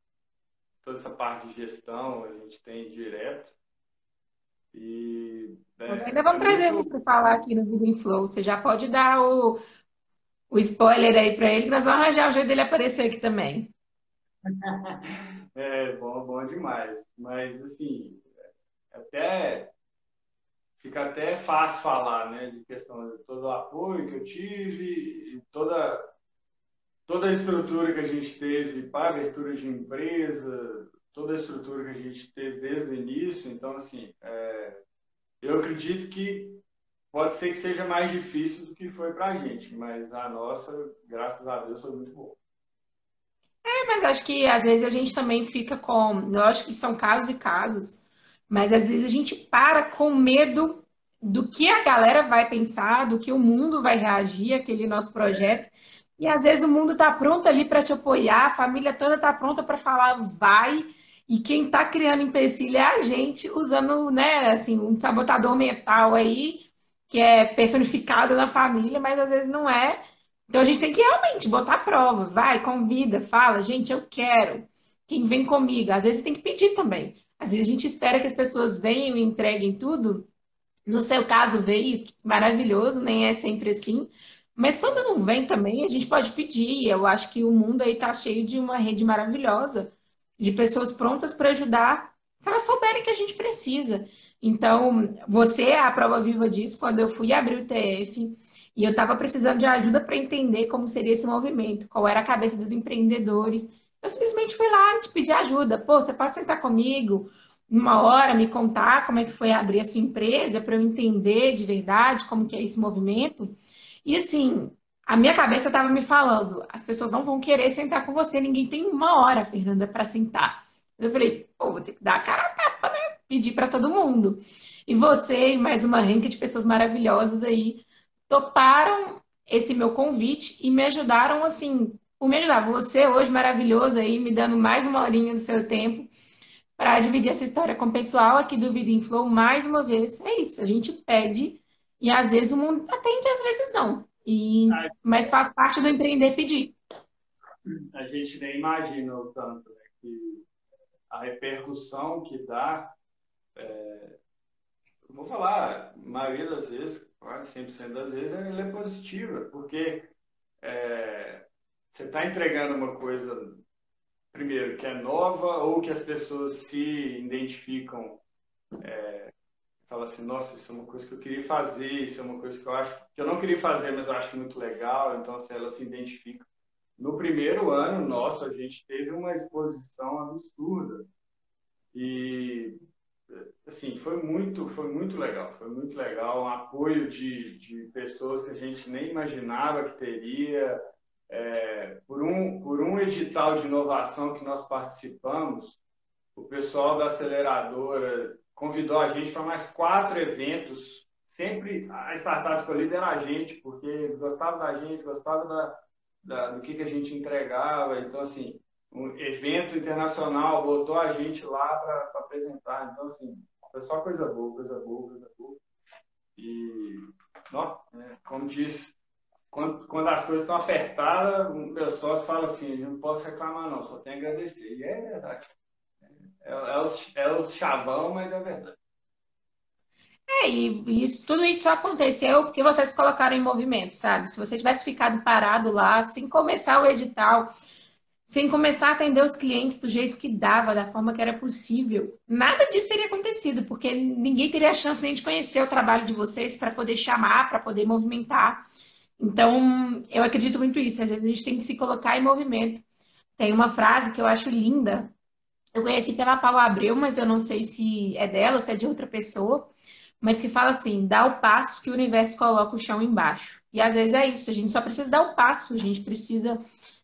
Speaker 1: toda essa parte de gestão a gente tem direto. E,
Speaker 2: é, Nós ainda vamos é trazer muito... para falar aqui no Vida em Flow. Você já pode dar o, o spoiler aí para ele, que nós vamos arranjar o jeito dele aparecer aqui também.
Speaker 1: é, bom, bom demais. Mas, assim, até fica até fácil falar, né, de questão de todo o apoio que eu tive e toda toda a estrutura que a gente teve para abertura de empresa, toda a estrutura que a gente teve desde o início. Então, assim, é, eu acredito que pode ser que seja mais difícil do que foi para a gente, mas a nossa, graças a Deus, foi muito boa.
Speaker 2: É, mas acho que às vezes a gente também fica com. Lógico que são casos e casos, mas às vezes a gente para com medo do que a galera vai pensar, do que o mundo vai reagir àquele nosso projeto. E às vezes o mundo está pronto ali para te apoiar, a família toda está pronta para falar vai, e quem está criando empecilho é a gente, usando, né, assim, um sabotador mental aí, que é personificado na família, mas às vezes não é. Então a gente tem que realmente botar prova, vai, convida, fala, gente, eu quero. Quem vem comigo? Às vezes tem que pedir também. Às vezes a gente espera que as pessoas venham e entreguem tudo. No seu caso veio, maravilhoso, nem é sempre assim. Mas quando não vem também, a gente pode pedir. Eu acho que o mundo aí está cheio de uma rede maravilhosa de pessoas prontas para ajudar, se elas souberem que a gente precisa. Então, você é a prova viva disso. Quando eu fui abrir o TF e eu estava precisando de ajuda para entender como seria esse movimento, qual era a cabeça dos empreendedores, eu simplesmente fui lá te pedir ajuda. Pô, você pode sentar comigo uma hora, me contar como é que foi abrir a sua empresa para eu entender de verdade como que é esse movimento. E assim, a minha cabeça estava me falando, as pessoas não vão querer sentar com você, ninguém tem uma hora, Fernanda, para sentar. Eu falei, pô, vou ter que dar a cara a tapa, né? Pedir para todo mundo. E você e mais uma renca de pessoas maravilhosas aí toparam esse meu convite e me ajudaram, assim, por me ajudar. Você hoje maravilhoso aí, me dando mais uma horinha do seu tempo para dividir essa história com o pessoal aqui do Vida em Flow mais uma vez. É isso, a gente pede e às vezes o mundo atende, às vezes não. E, mas faz parte do empreender pedir.
Speaker 1: A gente nem imagina o tanto né, que a repercussão que dá. É, vou falar, a maioria das vezes, quase 100% das vezes, ela é positiva, porque é, você está entregando uma coisa, primeiro, que é nova ou que as pessoas se identificam é, fala assim, nossa, isso é uma coisa que eu queria fazer, isso é uma coisa que eu acho que eu não queria fazer, mas eu acho muito legal, então assim, ela se identifica. No primeiro ano nosso, a gente teve uma exposição absurda. E assim, foi muito, foi muito legal, foi muito legal, um apoio de, de pessoas que a gente nem imaginava que teria, é, por, um, por um edital de inovação que nós participamos, o pessoal da aceleradora convidou a gente para mais quatro eventos. Sempre a startup escolhida era a gente, porque eles gostavam da gente, gostavam da, da, do que, que a gente entregava. Então, assim, um evento internacional botou a gente lá para apresentar. Então, assim, foi só coisa boa, coisa boa, coisa boa. E, ó, é, como disse, quando, quando as coisas estão apertadas, o meu sócio fala assim: não posso reclamar, não, só tenho a agradecer. E é verdade. É, é, os, é os chavão, mas é verdade.
Speaker 2: É, e isso, tudo isso aconteceu porque vocês colocaram em movimento, sabe? Se você tivesse ficado parado lá, sem começar o edital, sem começar a atender os clientes do jeito que dava, da forma que era possível, nada disso teria acontecido, porque ninguém teria a chance nem de conhecer o trabalho de vocês para poder chamar, para poder movimentar. Então, eu acredito muito nisso. Às vezes a gente tem que se colocar em movimento. Tem uma frase que eu acho linda, eu conheci pela Paula Abreu, mas eu não sei se é dela ou se é de outra pessoa, mas que fala assim: dá o passo que o universo coloca o chão embaixo. E às vezes é isso, a gente só precisa dar o passo, a gente precisa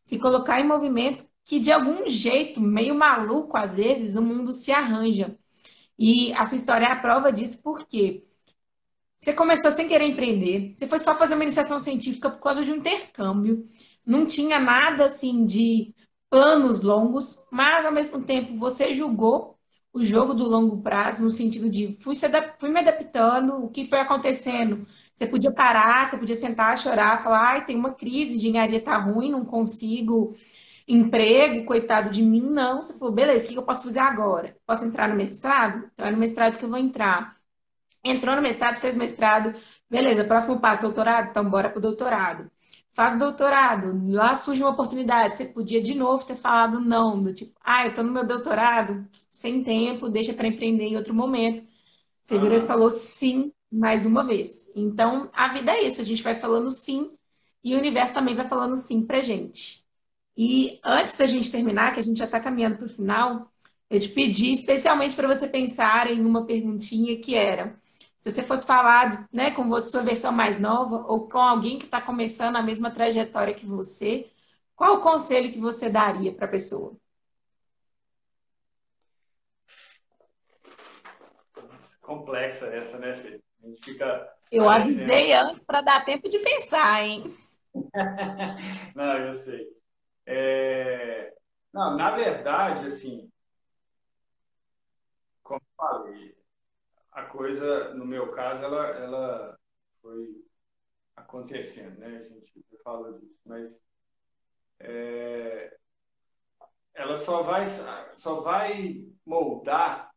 Speaker 2: se colocar em movimento que de algum jeito, meio maluco às vezes, o mundo se arranja. E a sua história é a prova disso, porque você começou sem querer empreender, você foi só fazer uma iniciação científica por causa de um intercâmbio, não tinha nada assim de planos longos, mas ao mesmo tempo você julgou o jogo do longo prazo no sentido de fui, fui me adaptando, o que foi acontecendo. Você podia parar, você podia sentar, chorar, falar, ai, tem uma crise, engenharia tá ruim, não consigo emprego, coitado de mim. Não, você falou, beleza, o que eu posso fazer agora? Posso entrar no mestrado? Então é no mestrado que eu vou entrar. Entrou no mestrado, fez mestrado, beleza, próximo passo, doutorado? Então bora pro doutorado faz doutorado, lá surge uma oportunidade, você podia de novo ter falado não, do tipo, ah, eu tô no meu doutorado, sem tempo, deixa para empreender em outro momento. Você virou e falou sim mais uma vez. Então, a vida é isso, a gente vai falando sim e o universo também vai falando sim pra gente. E antes da gente terminar, que a gente já está caminhando para o final, eu te pedi especialmente para você pensar em uma perguntinha que era: Se você fosse falar né, com você, sua versão mais nova ou com alguém que está começando a mesma trajetória que você, qual o conselho que você daria para a pessoa?
Speaker 1: Complexa essa, né, Fê? A gente fica.
Speaker 2: Eu avisei antes para dar tempo de pensar, hein?
Speaker 1: Não, eu sei. É... Não, na verdade, assim, como falei, a coisa, no meu caso, ela, ela foi acontecendo, né? A gente fala disso, mas é, ela só vai, só vai moldar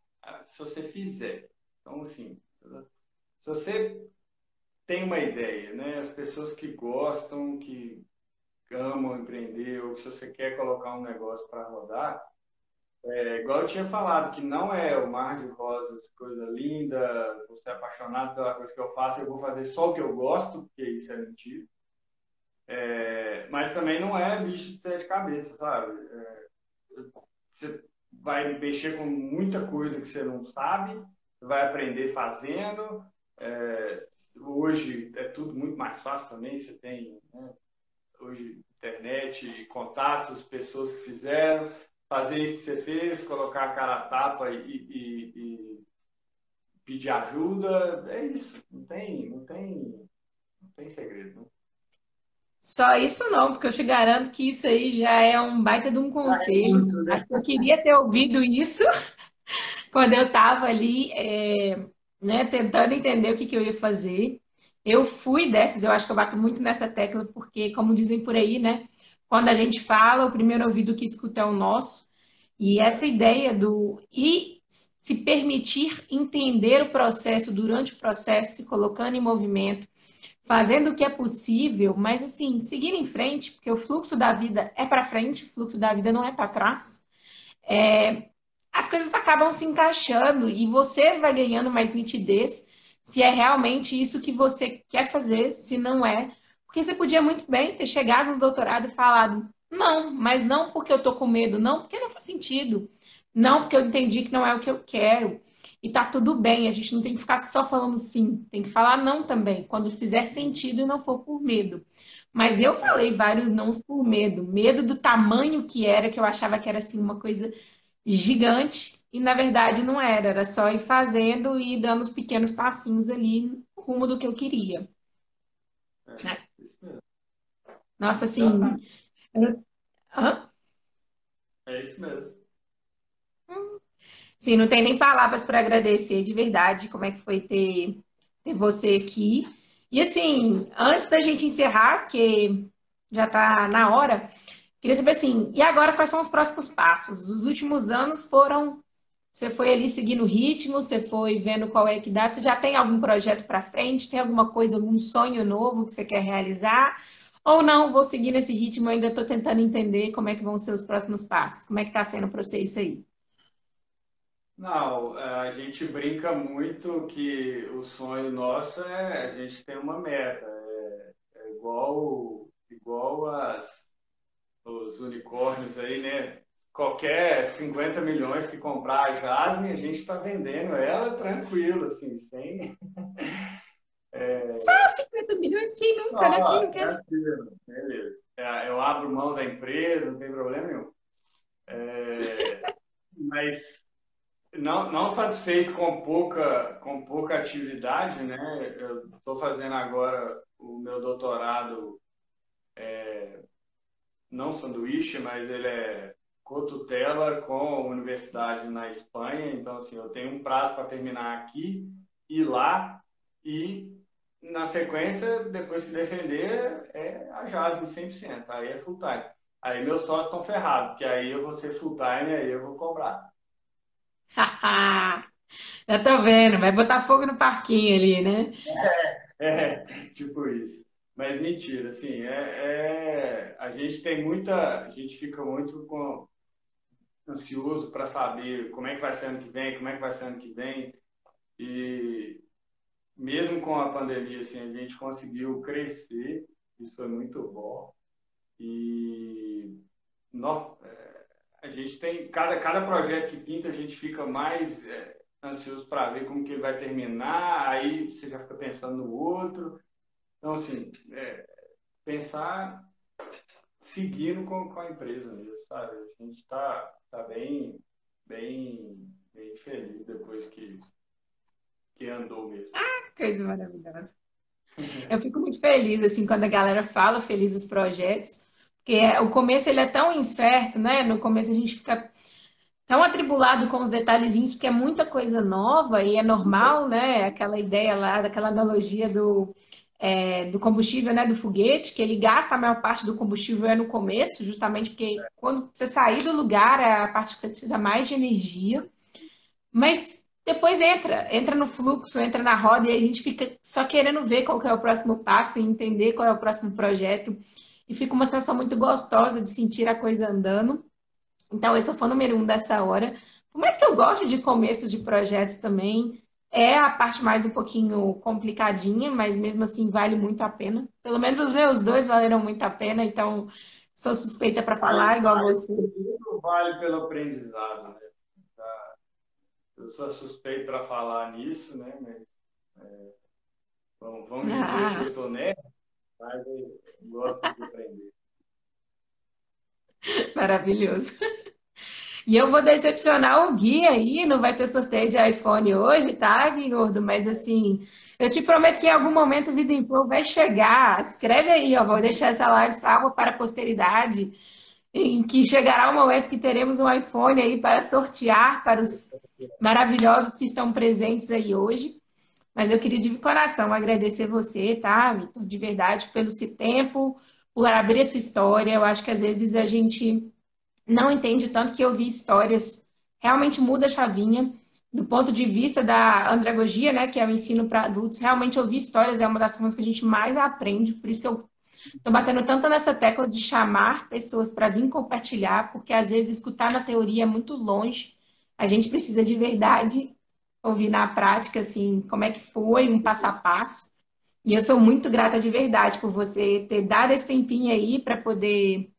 Speaker 1: se você fizer. Então, assim, se você tem uma ideia, né? As pessoas que gostam, que amam empreender, ou se você quer colocar um negócio para rodar, é, igual eu tinha falado, que não é o mar de rosas, coisa linda, você é apaixonado pela coisa que eu faço, eu vou fazer só o que eu gosto, porque isso é mentira. É, mas também não é bicho de sete cabeças, sabe? É, você vai mexer com muita coisa que você não sabe, vai aprender fazendo. É, hoje é tudo muito mais fácil também, você tem né, hoje internet, contatos, pessoas que fizeram, fazer isso que você fez, colocar a cara a tapa e, e, e pedir ajuda, é isso, não tem, não tem, não tem segredo. Não.
Speaker 2: Só isso não, porque eu te garanto que isso aí já é um baita de um conselho. Né? Acho que eu queria ter ouvido isso quando eu estava ali, é, né, tentando entender o que, que eu ia fazer. Eu fui dessas, eu acho que eu bato muito nessa tecla, porque, como dizem por aí, né? Quando a gente fala, o primeiro ouvido que escuta é o nosso. E essa ideia do e se permitir entender o processo durante o processo, se colocando em movimento, fazendo o que é possível, mas assim, seguir em frente, porque o fluxo da vida é para frente, o fluxo da vida não é para trás. É, as coisas acabam se encaixando e você vai ganhando mais nitidez se é realmente isso que você quer fazer, se não é. Porque você podia muito bem ter chegado no doutorado e falado, não, mas não porque eu tô com medo, não porque não faz sentido, não porque eu entendi que não é o que eu quero. E tá tudo bem, a gente não tem que ficar só falando sim, tem que falar não também, quando fizer sentido e não for por medo. Mas eu falei vários nãos por medo, medo do tamanho que era, que eu achava que era assim uma coisa gigante e na verdade não era, era só ir fazendo e dando os pequenos passinhos ali no rumo do que eu queria. É, né? Nossa, assim. Eu...
Speaker 1: É isso mesmo.
Speaker 2: Sim, não tem nem palavras para agradecer de verdade como é que foi ter, ter você aqui. E assim, antes da gente encerrar, porque já está na hora, Queria saber assim, e agora quais são os próximos passos? Os últimos anos foram. Você foi ali seguindo o ritmo, você foi vendo qual é que dá. Você já tem algum projeto para frente? Tem alguma coisa, algum sonho novo que você quer realizar? Ou não, vou seguir nesse ritmo, ainda estou tentando entender como é que vão ser os próximos passos. Como é que está sendo para você isso aí?
Speaker 1: Não, a gente brinca muito que o sonho nosso é a gente ter uma meta. É, é igual, igual as, os unicórnios aí, né? Qualquer 50 milhões que comprar a Jasmine, a gente está vendendo ela tranquilo, assim, sem.
Speaker 2: É... Só 50 milhões? Quem nunca, Só, né? Quem não quer?
Speaker 1: Beleza. É, eu abro mão da empresa, não tem problema nenhum. É... Mas não, não satisfeito com pouca, com pouca atividade, né? Eu estou fazendo agora o meu doutorado é, não sanduíche, mas ele é cotutela com a universidade na Espanha. Então, assim, eu tenho um prazo para terminar aqui e lá. E, na sequência, depois que defender, é a Jasmine 100%. Aí é full time. Aí meus sócios estão ferrados, porque aí eu vou ser full time e aí eu vou cobrar.
Speaker 2: Já tô vendo, vai botar fogo no parquinho ali, né?
Speaker 1: É, é tipo isso. Mas mentira, assim, é, é, a gente tem muita, a gente fica muito com, ansioso para saber como é que vai ser ano que vem, como é que vai ser ano que vem. E mesmo com a pandemia, assim, a gente conseguiu crescer, isso foi muito bom. E no, é, a gente tem, cada, cada projeto que pinta, a gente fica mais, é, ansioso para ver como que ele vai terminar, aí você já fica pensando no outro. Então, assim, é, pensar seguindo com, com a empresa mesmo, sabe? A gente está tá bem, bem, bem feliz depois que, que andou mesmo.
Speaker 2: Ah, coisa maravilhosa. Eu fico muito feliz, assim, quando a galera fala feliz dos projetos, porque o começo ele é tão incerto, né? No começo a gente fica tão atribulado com os detalhezinhos, porque é muita coisa nova e é normal, né? Aquela ideia lá, daquela analogia do, é, do combustível, né? Do foguete, que ele gasta a maior parte do combustível é no começo, justamente porque quando você sair do lugar é a parte que você precisa mais de energia. Mas depois entra, entra no fluxo, entra na roda e a gente fica só querendo ver qual que é o próximo passo e entender qual é o próximo projeto. E fica uma sensação muito gostosa de sentir a coisa andando. Então, esse é o número um dessa hora. Por mais que eu goste de começos de projetos também, é a parte mais um pouquinho complicadinha, mas mesmo assim vale muito a pena. Pelo menos os meus dois valeram muito a pena, então sou suspeita para falar, igual
Speaker 1: vale,
Speaker 2: você.
Speaker 1: Vale pelo aprendizado, né? Eu sou suspeito para falar nisso, né? Mas, é, vamos dizer ah. que eu sou nerd, mas eu gosto de aprender.
Speaker 2: Maravilhoso. E eu vou decepcionar o Gui aí, não vai ter sorteio de iPhone hoje, tá, Gui Gordo? Mas assim, eu te prometo que em algum momento o Vida em Flow vai chegar. Escreve aí, ó, vou deixar essa live salva para a posteridade, em que chegará o momento que teremos um iPhone aí para sortear para os maravilhosos que estão presentes aí hoje. Mas eu queria de coração agradecer você, tá, Vitor, de verdade, pelo seu tempo, por abrir a sua história. Eu acho que às vezes a gente não entende tanto que ouvir histórias realmente muda a chavinha. Do ponto de vista da andragogia, né, que é o ensino para adultos, realmente ouvir histórias é uma das formas que a gente mais aprende. Por isso que eu estou batendo tanto nessa tecla de chamar pessoas para vir compartilhar, porque às vezes escutar na teoria é muito longe. A gente precisa de verdade ouvir na prática, assim, como é que foi, um passo a passo. E eu sou muito grata de verdade por você ter dado esse tempinho aí para poder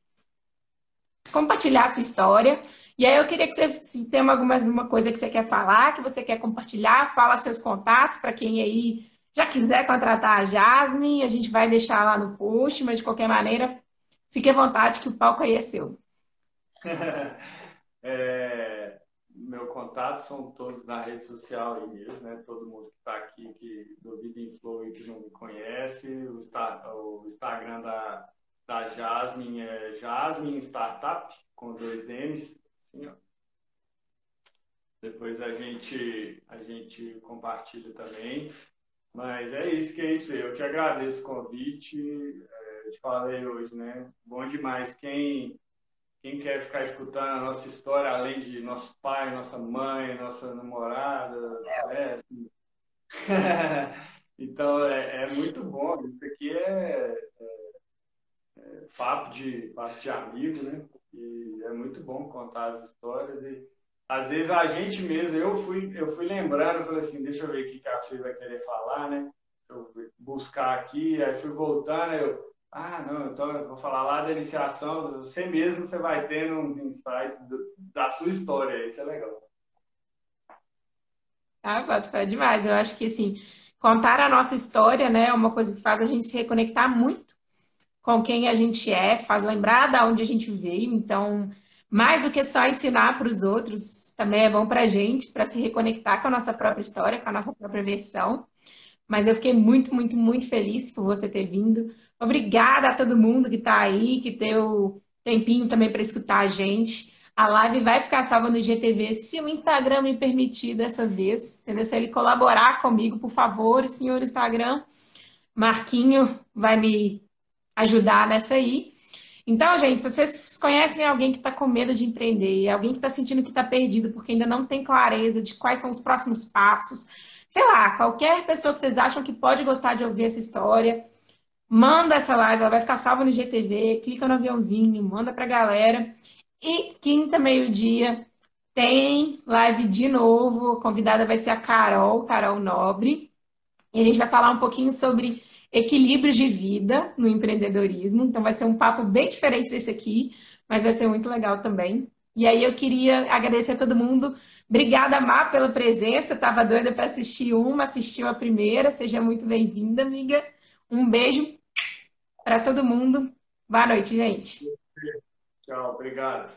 Speaker 2: compartilhar a sua história. E aí eu queria que você, se tem alguma uma coisa que você quer falar, que você quer compartilhar, fala seus contatos para quem aí já quiser contratar a Jasmine, a gente vai deixar lá no post, mas de qualquer maneira, fique à vontade que o palco aí é seu.
Speaker 1: é, meu contato são todos na rede social aí mesmo, né? Todo mundo que está aqui, que do Vida em Flow e que não me conhece, o, o Instagram da da Jasmine é Jasmine Startup, com dois M's, assim, ó. Depois a gente, a gente compartilha também. Mas é isso que é isso. Eu te agradeço o convite. É, eu te falei hoje, né? Bom demais. Quem, quem quer ficar escutando a nossa história, além de nosso pai, nossa mãe, nossa namorada, é, assim. então é, é, muito bom. Isso aqui é, é papo de, papo de amigo, né? E é muito bom contar as histórias e às vezes a gente mesmo, eu fui, eu fui lembrando, falei assim, deixa eu ver o que a Fê vai querer falar, né? Eu buscar aqui, aí fui voltando, aí eu, ah, não, então eu vou falar lá da iniciação, você mesmo você vai tendo um insight da sua história, isso é legal.
Speaker 2: Ah, pode ficar demais. Eu acho que assim, contar a nossa história, né, é uma coisa que faz a gente se reconectar muito com quem a gente é, faz lembrar da onde a gente veio. Então, mais do que só ensinar para os outros, também é bom para a gente, para se reconectar com a nossa própria história, com a nossa própria versão. Mas eu fiquei muito, muito, muito feliz por você ter vindo. Obrigada a todo mundo que está aí, que deu tempinho também para escutar a gente. A live vai ficar salva no IGTV, se o Instagram me permitir dessa vez, entendeu? Se ele colaborar comigo, por favor, senhor Instagram, Marquinho vai me ajudar nessa aí. Então, gente, se vocês conhecem alguém que está com medo de empreender, alguém que está sentindo que está perdido porque ainda não tem clareza de quais são os próximos passos, sei lá, qualquer pessoa que vocês acham que pode gostar de ouvir essa história, manda essa live, ela vai ficar salva no GTV, clica no aviãozinho, manda para a galera. E quinta, meio-dia, tem live de novo. A convidada vai ser a Carol, Carol Nobre. E a gente vai falar um pouquinho sobre equilíbrio de vida no empreendedorismo. Então vai ser um papo bem diferente desse aqui, mas vai ser muito legal também. E aí eu queria agradecer a todo mundo. Obrigada, Má, pela presença. Estava doida para assistir uma, assistiu a primeira. Seja muito bem-vinda, amiga. Um beijo para todo mundo. Boa noite, gente.
Speaker 1: Tchau, obrigado.